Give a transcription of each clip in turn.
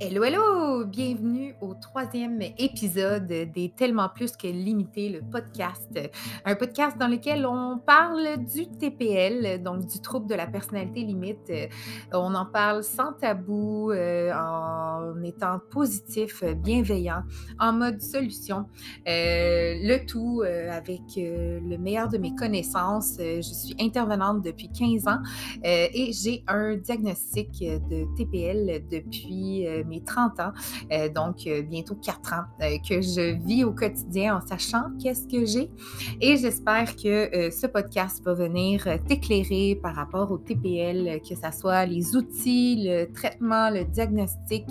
Hello, hello! Bienvenue troisième épisode des Tellement plus que limité, le podcast. Un podcast dans lequel on parle du TPL, donc du trouble de la personnalité limite. On en parle sans tabou, euh, en étant positif, bienveillant, en mode solution. Euh, le tout euh, avec le meilleur de mes connaissances. Je suis intervenante depuis 15 ans et j'ai un diagnostic de TPL depuis mes 30 ans, donc bientôt 4 ans, euh, que je vis au quotidien en sachant qu'est-ce que j'ai. Et j'espère que ce podcast va venir t'éclairer par rapport au TPL, que ce soit les outils, le traitement, le diagnostic,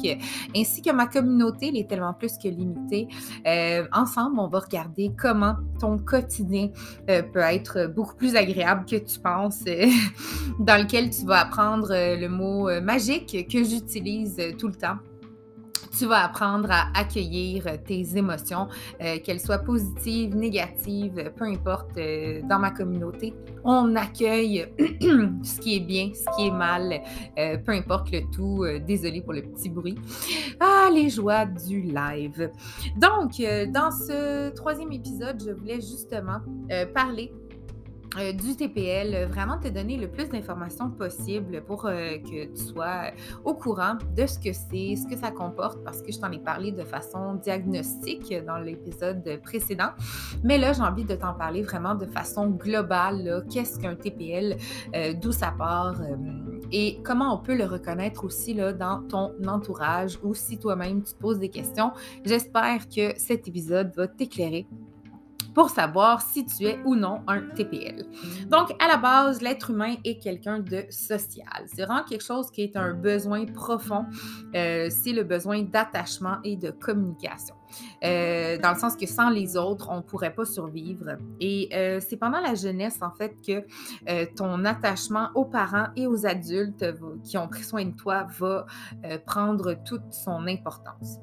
ainsi que ma communauté, elle est tellement plus que limitée. ensemble, on va regarder comment ton quotidien peut être beaucoup plus agréable que tu penses, dans lequel tu vas apprendre le mot magique que j'utilise tout le temps tu vas apprendre à accueillir tes émotions, euh, qu'elles soient positives, négatives, peu importe. Euh, dans ma communauté, on accueille ce qui est bien, ce qui est mal, euh, peu importe le tout. désolé pour le petit bruit. Ah, les joies du live. Donc, dans ce troisième épisode, je voulais justement parler euh, du TPL, euh, vraiment te donner le plus d'informations possible pour euh, que tu sois au courant de ce que c'est, ce que ça comporte, parce que je t'en ai parlé de façon diagnostique dans l'épisode précédent. Mais là, j'ai envie de t'en parler vraiment de façon globale. Qu'est-ce qu'un TPL, d'où ça part et comment on peut le reconnaître aussi là, dans ton entourage ou si toi-même tu te poses des questions. J'espère que cet épisode va t'éclairer pour savoir si tu es ou non un TPL. Donc, à la base, l'être humain est quelqu'un de social. C'est vraiment quelque chose qui est un besoin profond. Euh, c'est le besoin d'attachement et de communication. Euh, dans le sens que sans les autres, on ne pourrait pas survivre. Et euh, c'est pendant la jeunesse, en fait, que ton attachement aux parents et aux adultes qui ont pris soin de toi va prendre toute son importance.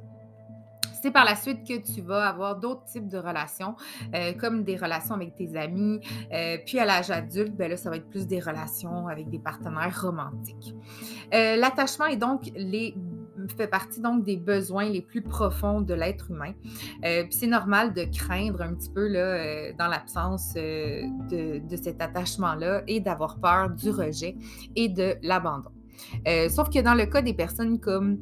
C'est par la suite que tu vas avoir d'autres types de relations, euh, comme des relations avec tes amis. Euh, puis à l'âge adulte, ben là, ça va être plus des relations avec des partenaires romantiques. Euh, l'attachement est donc les fait partie donc des besoins les plus profonds de l'être humain. c'est normal de craindre un petit peu là, dans l'absence de, cet attachement-là et d'avoir peur du rejet et de l'abandon. sauf que dans le cas des personnes comme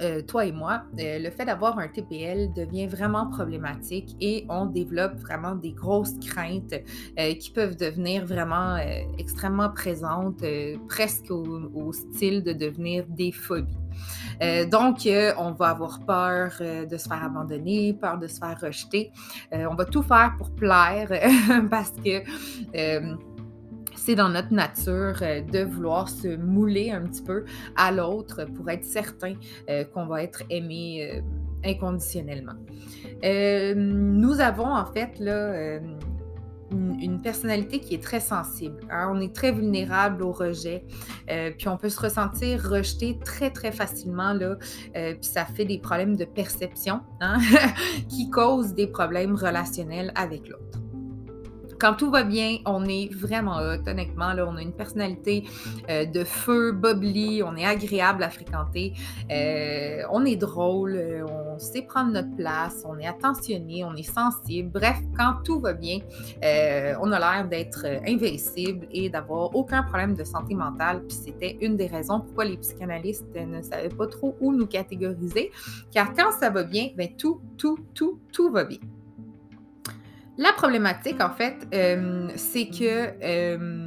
euh, toi et moi, euh, le fait d'avoir un TPL devient vraiment problématique et on développe vraiment des grosses craintes euh, qui peuvent devenir vraiment extrêmement présentes, presque au, style de devenir des phobies. donc, on va avoir peur de se faire abandonner, peur de se faire rejeter. on va tout faire pour plaire parce que c'est dans notre nature euh, de vouloir se mouler un petit peu à l'autre pour être certain euh, qu'on va être aimé euh, inconditionnellement. nous avons en fait là, une, personnalité qui est très sensible. Hein. On est très vulnérable au rejet, puis on peut se ressentir rejeté très, très facilement, là, puis ça fait des problèmes de perception hein, qui causent des problèmes relationnels avec l'autre quand tout va bien, on est vraiment hot, honnêtement. Là, on a une personnalité euh, de feu, bubbly, on est agréable à fréquenter, euh, on est drôle, euh, on sait prendre notre place, on est attentionné, on est sensible. Bref, quand tout va bien, on a l'air d'être invincible et d'avoir aucun problème de santé mentale. Puis c'était une des raisons pourquoi les psychanalystes ne savaient pas trop où nous catégoriser. Car quand ça va bien, ben tout, tout, tout, tout va bien. La problématique, en fait, euh, c'est que euh,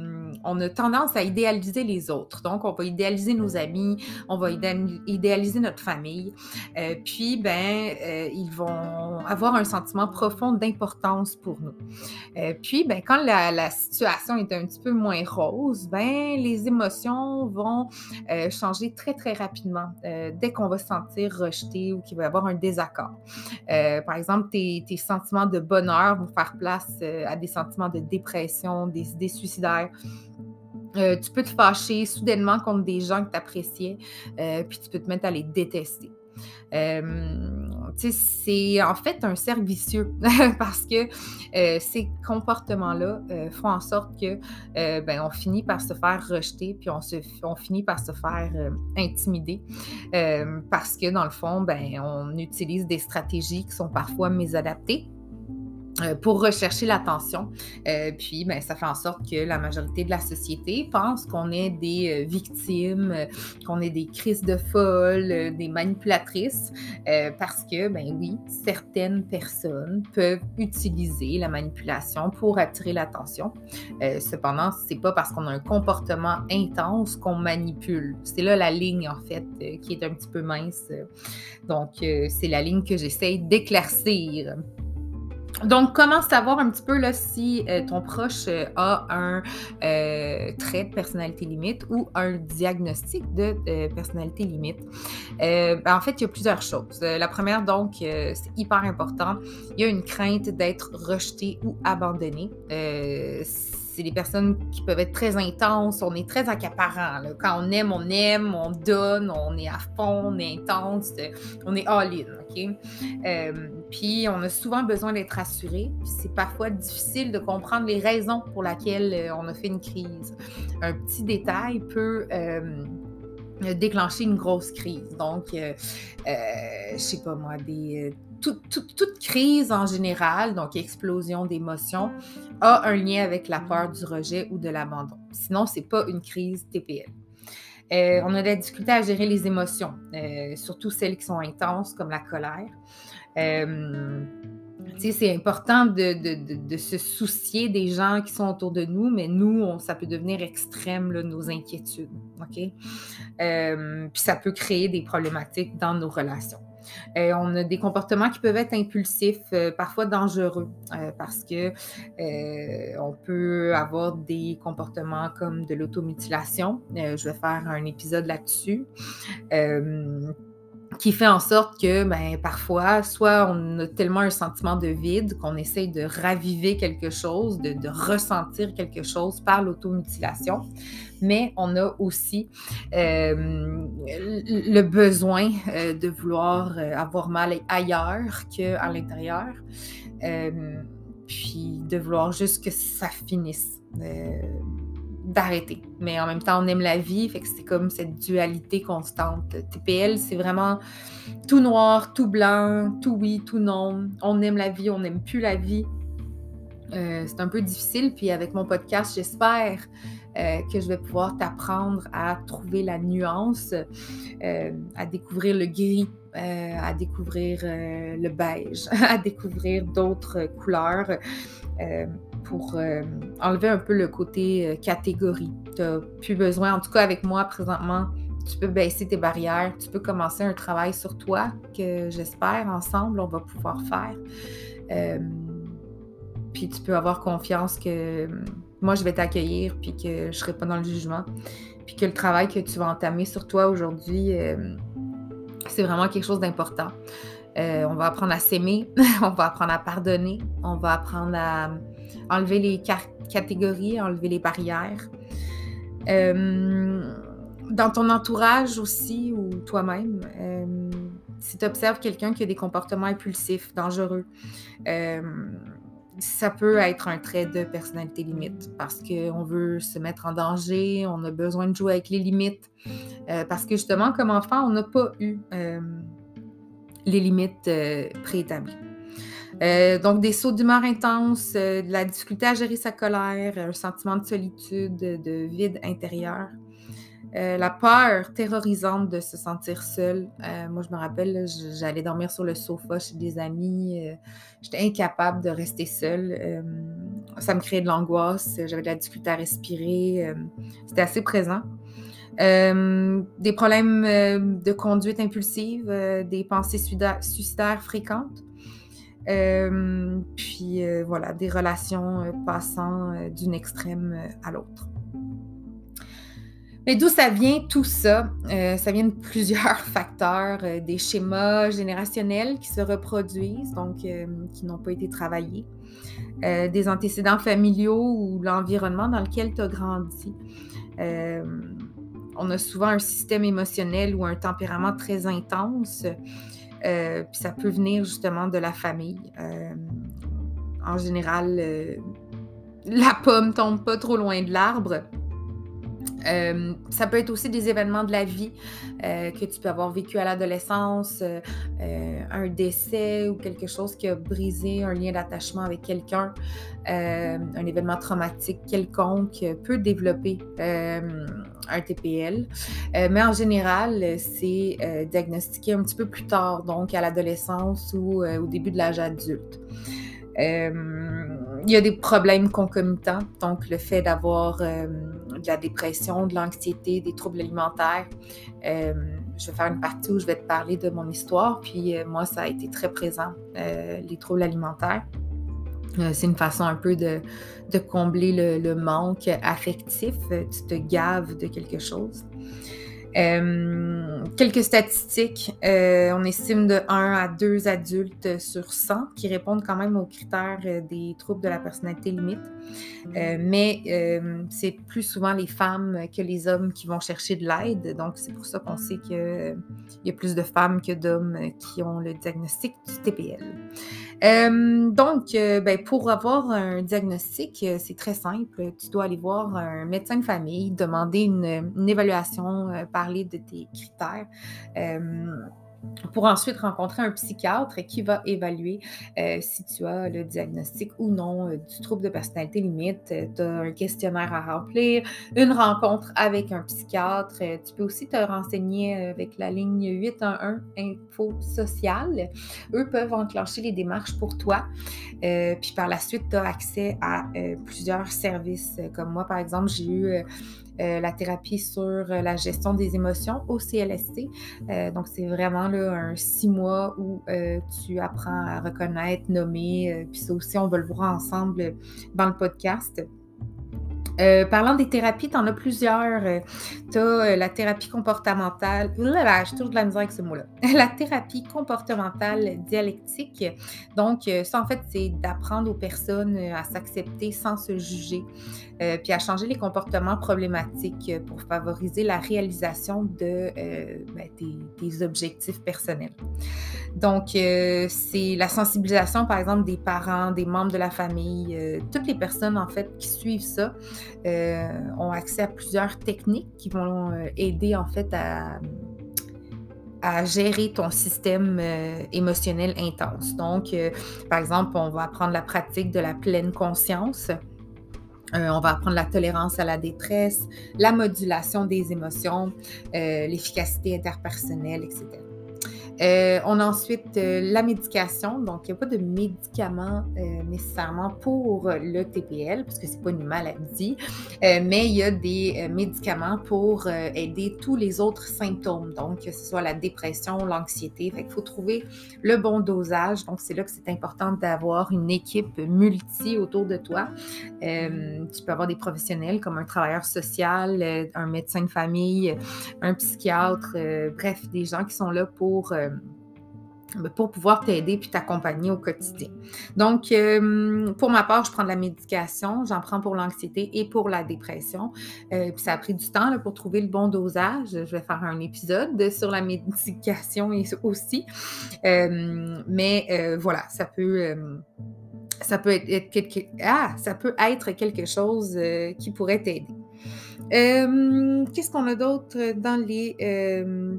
on a tendance à idéaliser les autres. Donc, on va idéaliser nos amis, on va idéaliser notre famille. Euh, puis, ben, euh, ils vont avoir un sentiment profond d'importance pour nous. Euh, puis, ben, quand la, situation est un petit peu moins rose, ben, les émotions vont changer très, très rapidement dès qu'on va se sentir rejeté ou qu'il va y avoir un désaccord. par exemple, tes, tes, sentiments de bonheur vont faire place à des sentiments de dépression, des idées suicidaires. Euh, tu peux te fâcher soudainement contre des gens que tu appréciais, euh, puis tu peux te mettre à les détester. Euh, c'est en fait un cercle vicieux parce que ces comportements-là font en sorte que ben, on finit par se faire rejeter, puis on, se, on finit par se faire intimider parce que dans le fond, ben, on utilise des stratégies qui sont parfois mésadaptées. Euh, pour rechercher l'attention. Euh, puis, ben, ça fait en sorte que la majorité de la société pense qu'on est des euh, victimes, qu'on est des crises de folle, des manipulatrices, parce que, ben oui, certaines personnes peuvent utiliser la manipulation pour attirer l'attention. cependant, c'est pas parce qu'on a un comportement intense qu'on manipule. C'est là la ligne, en fait, qui est un petit peu mince. Donc, c'est la ligne que j'essaye d'éclaircir. Donc, comment savoir un petit peu là, si euh, ton proche euh, a un euh, trait de personnalité limite ou un diagnostic de personnalité limite? Ben, en fait, il y a plusieurs choses. la première, donc, c'est hyper important. Il y a une crainte d'être rejeté ou abandonné c'est des personnes qui peuvent être très intenses, on est très accaparant. Quand on aime, on aime, on donne, on est à fond, on est intense, on est all-in? Euh, puis on a souvent besoin d'être assuré. C'est parfois difficile de comprendre les raisons pour lesquelles euh, on a fait une crise. Un petit détail peut... Euh, déclencher une grosse crise. Donc, je je sais pas moi, des, toute, crise en général, donc explosion d'émotions, a un lien avec la peur du rejet ou de l'abandon. Sinon, ce n'est pas une crise TPL. Euh, on a de la difficulté à gérer les émotions, euh, surtout celles qui sont intenses, comme la colère. Euh, c'est important de, se soucier des gens qui sont autour de nous, mais nous, ça peut devenir extrême, nos inquiétudes. Puis ça peut créer des problématiques dans nos relations. Euh, on a des comportements qui peuvent être impulsifs, euh, parfois dangereux, euh, parce que on peut avoir des comportements comme de l'automutilation. je vais faire un épisode là-dessus qui fait en sorte que ben, parfois, soit on a tellement un sentiment de vide qu'on essaye de raviver quelque chose, de, ressentir quelque chose par l'automutilation, mais on a aussi euh, le besoin euh, de vouloir euh, avoir mal ailleurs qu'à l'intérieur, puis de vouloir juste que ça finisse d'arrêter. Mais en même temps, on aime la vie, fait que c'est comme cette dualité constante. TPL, c'est vraiment tout noir, tout blanc, tout oui, tout non. On aime la vie, on n'aime plus la vie. Euh, c'est un peu difficile, puis avec mon podcast, j'espère euh, que je vais pouvoir t'apprendre à trouver la nuance, euh, à découvrir le gris, à découvrir le beige, à découvrir d'autres couleurs pour euh, enlever un peu le côté euh, catégorie. Tu n'as plus besoin, en tout cas avec moi présentement, tu peux baisser tes barrières, tu peux commencer un travail sur toi que j'espère ensemble on va pouvoir faire. Euh, puis tu peux avoir confiance que moi je vais t'accueillir puis que je ne serai pas dans le jugement. Puis que le travail que tu vas entamer sur toi aujourd'hui, c'est vraiment quelque chose d'important. on va apprendre à s'aimer, on va apprendre à pardonner, on va apprendre à enlever les catégories, enlever les barrières. Euh, dans ton entourage aussi ou toi-même, euh, si tu observes quelqu'un qui a des comportements impulsifs, dangereux, euh, ça peut être un trait de personnalité limite parce qu'on veut se mettre en danger, on a besoin de jouer avec les limites. parce que justement, comme enfant, on n'a pas eu les limites préétablies. Euh, donc, des sauts d'humeur intenses, euh, de la difficulté à gérer sa colère, un sentiment de solitude, de vide intérieur. Euh, la peur terrorisante de se sentir seule. moi, je me rappelle, j'allais dormir sur le sofa chez des amis. J'étais incapable de rester seule. ça me créait de l'angoisse. J'avais de la difficulté à respirer. C'était assez présent. des problèmes de conduite impulsive, des pensées suicidaires fréquentes. Euh, puis euh, voilà, des relations euh, passant d'une extrême à l'autre. Mais d'où ça vient tout ça? ça vient de plusieurs facteurs, des schémas générationnels qui se reproduisent, donc qui n'ont pas été travaillés, des antécédents familiaux ou l'environnement dans lequel tu as grandi. on a souvent un système émotionnel ou un tempérament très intense puis ça peut venir justement de la famille. en général, la pomme tombe pas trop loin de l'arbre. Euh, ça peut être aussi des événements de la vie euh, que tu peux avoir vécu à l'adolescence, euh, un décès ou quelque chose qui a brisé un lien d'attachement avec quelqu'un, un événement traumatique quelconque peut développer un TPL. mais en général, c'est diagnostiqué un petit peu plus tard, donc à l'adolescence ou au début de l'âge adulte. Il y a des problèmes concomitants, donc le fait d'avoir de la dépression, de l'anxiété, des troubles alimentaires. Euh, je vais faire une partie où je vais te parler de mon histoire. Puis euh, moi, ça a été très présent, euh, les troubles alimentaires. c'est une façon un peu de, combler le, manque affectif. Tu te gaves de quelque chose. Euh, quelques statistiques. Euh, on estime de 1 à 2 adultes sur 100 qui répondent quand même aux critères euh, des troubles de la personnalité limite. mais c'est plus souvent les femmes que les hommes qui vont chercher de l'aide. Donc, c'est pour ça qu'on sait qu'il y a plus de femmes que d'hommes qui ont le diagnostic du TPL. Donc, ben, pour avoir un diagnostic, c'est très simple. Tu dois aller voir un médecin de famille, demander une évaluation, parler de tes critères pour ensuite rencontrer un psychiatre qui va évaluer euh, si tu as le diagnostic ou non euh, du trouble de personnalité limite. Euh, tu as un questionnaire à remplir, une rencontre avec un psychiatre. tu peux aussi te renseigner avec la ligne 811 Info Sociale. Eux peuvent enclencher les démarches pour toi. puis par la suite, tu as accès à plusieurs services. Comme moi, par exemple, j'ai eu euh, la thérapie sur euh, la gestion des émotions au CLSC. Euh, donc, c'est vraiment là, un six mois où tu apprends à reconnaître, nommer, puis ça aussi, on va le voir ensemble dans le podcast. Euh, parlant des thérapies, tu en as plusieurs. Euh, tu as euh, la thérapie comportementale. Là, j'ai toujours de la misère avec ce mot-là. la thérapie comportementale dialectique. Donc, ça, en fait, c'est d'apprendre aux personnes à s'accepter sans se juger, puis à changer les comportements problématiques pour favoriser la réalisation de ben, objectifs personnels. Donc, c'est la sensibilisation, par exemple, des parents, des membres de la famille, toutes les personnes, en fait, qui suivent ça. Euh, ont accès à plusieurs techniques qui vont euh, aider en fait à, gérer ton système euh, émotionnel intense. Donc, par exemple, on va apprendre la pratique de la pleine conscience. on va apprendre la tolérance à la détresse, la modulation des émotions, l'efficacité interpersonnelle, etc. Euh, on a ensuite euh, la médication. Donc, il n'y a pas de médicament euh, nécessairement pour le TPL, parce que ce n'est pas une maladie, mais il y a des médicaments pour aider tous les autres symptômes. Donc, que ce soit la dépression, l'anxiété. il faut trouver le bon dosage. Donc, c'est là que c'est important d'avoir une équipe multi autour de toi. tu peux avoir des professionnels comme un travailleur social, un médecin de famille, un psychiatre, bref, des gens qui sont là pour euh, pour pouvoir t'aider puis t'accompagner au quotidien. Donc, euh, pour ma part, je prends de la médication, j'en prends pour l'anxiété et pour la dépression. Euh, puis ça a pris du temps pour trouver le bon dosage. Je vais faire un épisode sur la médication aussi. mais voilà, ça peut ça peut être, quelque, ah, ça peut être quelque chose qui pourrait t'aider. Qu'est-ce qu'on a d'autre dans les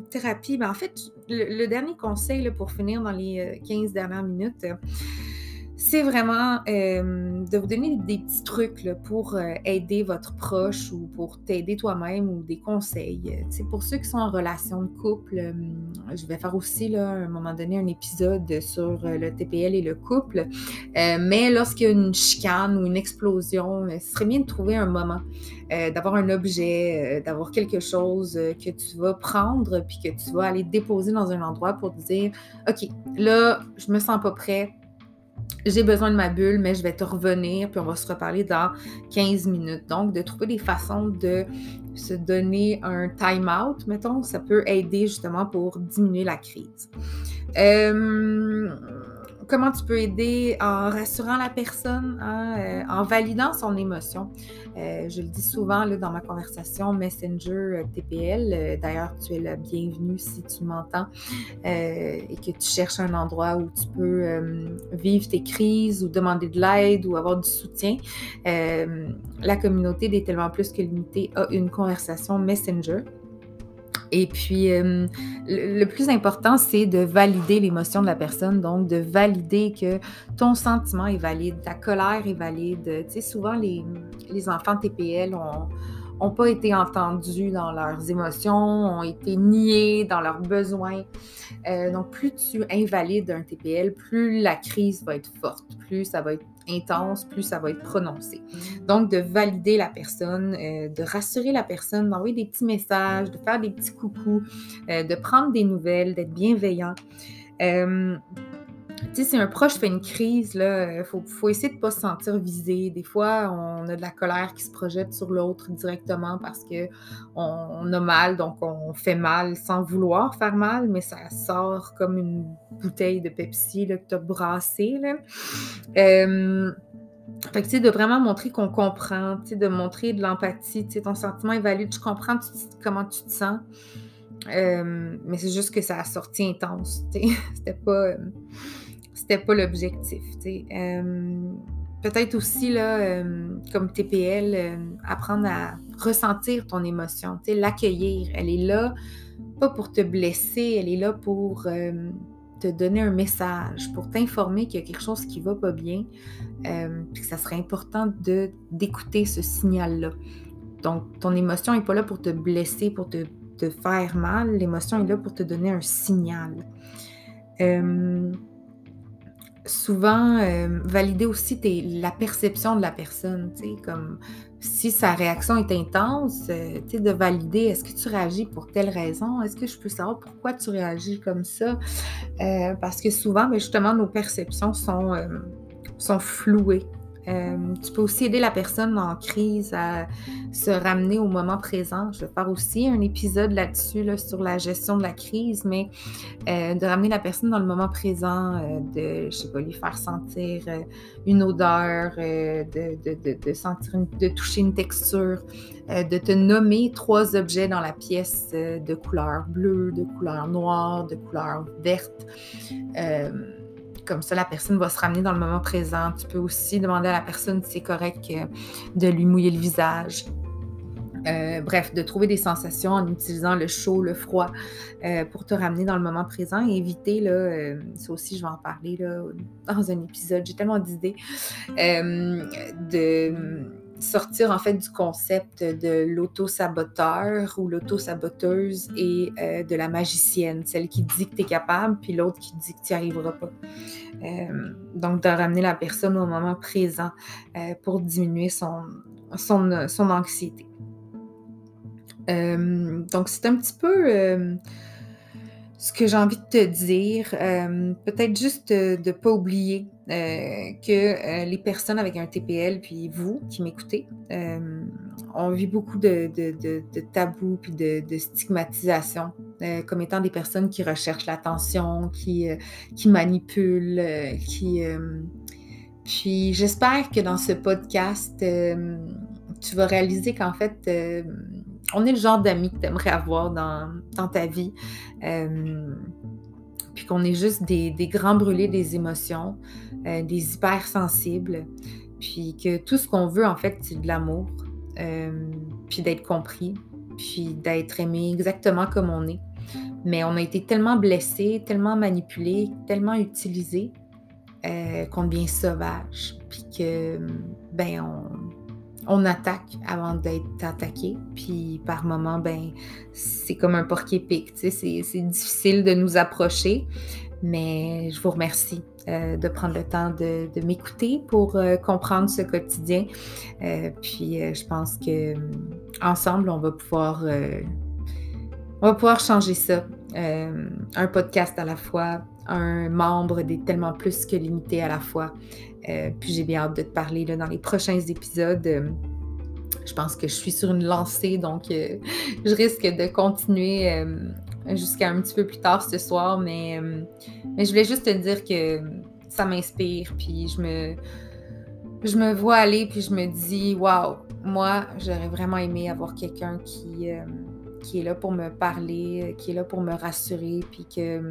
thérapies? Ben, en fait, le, dernier conseil pour finir dans les 15 dernières minutes, c'est vraiment euh, de vous donner des petits trucs pour euh, aider votre proche ou pour t'aider toi-même ou des conseils. C'est pour ceux qui sont en relation de couple, euh, je vais faire aussi là, un moment donné un épisode sur le TPL et le couple. mais lorsqu'il y a une chicane ou une explosion, ce serait bien de trouver un moment, d'avoir un objet, d'avoir quelque chose que tu vas prendre puis que tu vas aller déposer dans un endroit pour te dire, OK, là, je me sens pas prêt j'ai besoin de ma bulle, mais je vais te revenir, puis on va se reparler dans 15 minutes. Donc, de trouver des façons de se donner un time-out, mettons, ça peut aider justement pour diminuer la crise. Euh, comment tu peux aider en rassurant la personne, hein, euh, en validant son émotion. Euh, je le dis souvent là, dans ma conversation Messenger euh, TPL. D'ailleurs, tu es la bienvenue si tu m'entends et que tu cherches un endroit où tu peux vivre tes crises ou demander de l'aide ou avoir du soutien. la communauté des Tellement Plus que Limité a une conversation Messenger. Et puis, euh, le, plus important, c'est de valider l'émotion de la personne, donc de valider que ton sentiment est valide, ta colère est valide. Tu sais, souvent, les, les enfants TPL ont n'ont pas été entendus dans leurs émotions, ont été niés dans leurs besoins. Euh, donc, plus tu invalides un TPL, plus la crise va être forte, plus ça va être intense, plus ça va être prononcé. Donc, de valider la personne, euh, de rassurer la personne, d'envoyer des petits messages, de faire des petits coucous, euh, de prendre des nouvelles, d'être bienveillant. Tu sais, si un proche fait une crise, il euh, faut, faut, essayer de ne pas se sentir visé. Des fois, on a de la colère qui se projette sur l'autre directement parce qu'on on a mal, donc on fait mal sans vouloir faire mal, mais ça sort comme une bouteille de Pepsi là, que tu as brassée. Euh, fait que, tu sais, de vraiment montrer qu'on comprend, tu sais, de montrer de l'empathie, tu sais, ton sentiment est valide, je comprends comment tu te sens. Euh, mais c'est juste que ça a sorti intense, tu sais. C'était pas c'était pas l'objectif. Euh, Peut-être aussi, là, euh, comme TPL, euh, apprendre à ressentir ton émotion, l'accueillir. Elle est là, pas pour te blesser, elle est là pour te donner un message, pour t'informer qu'il y a quelque chose qui va pas bien, puis que ça serait important d'écouter ce signal-là. Donc, ton émotion n'est pas là pour te blesser, pour te faire mal. L'émotion est là pour te donner un signal souvent euh, valider aussi la perception de la personne, comme si sa réaction est intense, euh, de valider est-ce que tu réagis pour telle raison, est-ce que je peux savoir pourquoi tu réagis comme ça, euh, parce que souvent, ben, justement, nos perceptions sont, sont flouées. Euh, tu peux aussi aider la personne en crise à se ramener au moment présent. Je vais faire aussi un épisode là-dessus sur la gestion de la crise, mais euh, de ramener la personne dans le moment présent, euh, de, je sais pas, lui faire sentir une odeur, de, sentir, de toucher une texture, de te nommer trois objets dans la pièce de couleur bleue, de couleur noire, de couleur verte. Comme ça, la personne va se ramener dans le moment présent. Tu peux aussi demander à la personne si c'est correct euh, de lui mouiller le visage. Euh, bref, de trouver des sensations en utilisant le chaud, le froid euh, pour te ramener dans le moment présent et éviter, là, ça aussi je vais en parler là, dans un épisode, j'ai tellement d'idées, de sortir en fait du concept de l'auto-saboteur ou l'auto-saboteuse et euh, de la magicienne, celle qui dit que tu es capable, puis l'autre qui dit que tu n'y arriveras pas. Euh, donc, de ramener la personne au moment présent euh, pour diminuer son, son, son anxiété. donc, c'est un petit peu ce que j'ai envie de te dire, euh, peut-être juste de ne pas oublier euh, que euh, les personnes avec un TPL, puis vous qui m'écoutez, on vit beaucoup de, tabous puis de, stigmatisation comme étant des personnes qui recherchent l'attention, qui, qui manipulent, qui... puis j'espère que dans ce podcast, tu vas réaliser qu'en fait, on est le genre d'amis que tu aimerais avoir dans, ta vie. Euh, puis qu'on est juste des, grands brûlés des émotions, euh, des hypersensibles. Puis que tout ce qu'on veut, en fait, c'est de l'amour. Euh, puis d'être compris. Puis d'être aimé exactement comme on est. Mais on a été tellement blessés, tellement manipulés, tellement utilisés qu'on devient sauvage. Puis que, ben, on on attaque avant d'être attaqué. Puis par moments, ben, c'est comme un porc-épic. C'est difficile de nous approcher, mais je vous remercie euh, de prendre le temps de, m'écouter pour euh, comprendre ce quotidien. Euh, puis je pense que ensemble, on va pouvoir, on va pouvoir changer ça. un podcast à la fois, un membre des tellement plus que limité à la fois. Euh, puis j'ai bien hâte de te parler dans les prochains épisodes. Euh, je pense que je suis sur une lancée, donc euh, je risque de continuer jusqu'à un petit peu plus tard ce soir. Mais, mais je voulais juste te dire que ça m'inspire, puis je me, je me vois aller, puis je me dis, waouh, moi, j'aurais vraiment aimé avoir quelqu'un qui, qui est là pour me parler, qui est là pour me rassurer, puis que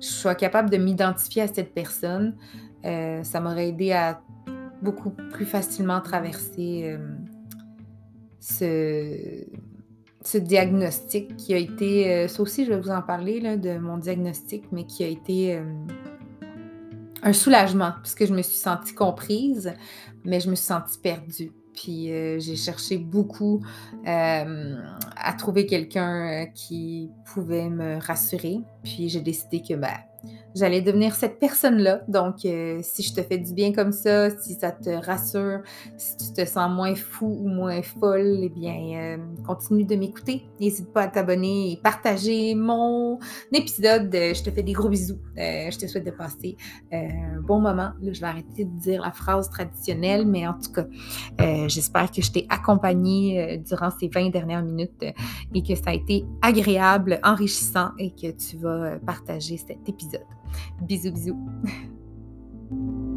sois capable de m'identifier à cette personne. Euh, ça m'aurait aidé à beaucoup plus facilement traverser hum, ce, diagnostic qui a été, euh, ça aussi je vais vous en parler de mon diagnostic, mais qui a été un soulagement, puisque je me suis sentie comprise, mais je me suis sentie perdue. Puis euh, j'ai cherché beaucoup euh, à trouver quelqu'un euh, qui pouvait me rassurer. Puis j'ai décidé que ben, j'allais devenir cette personne-là. Donc, euh, si je te fais du bien comme ça, si ça te rassure, si tu te sens moins fou ou moins folle, eh bien, euh, continue de m'écouter. N'hésite pas à t'abonner et partager mon épisode. Euh, je te fais des gros bisous. je te souhaite de passer un bon moment. Là, je vais arrêter de dire la phrase traditionnelle, mais en tout cas, j'espère que je t'ai accompagné durant ces 20 dernières minutes et que ça a été agréable, enrichissant et que tu vas partager cet épisode. Bisous, bisous.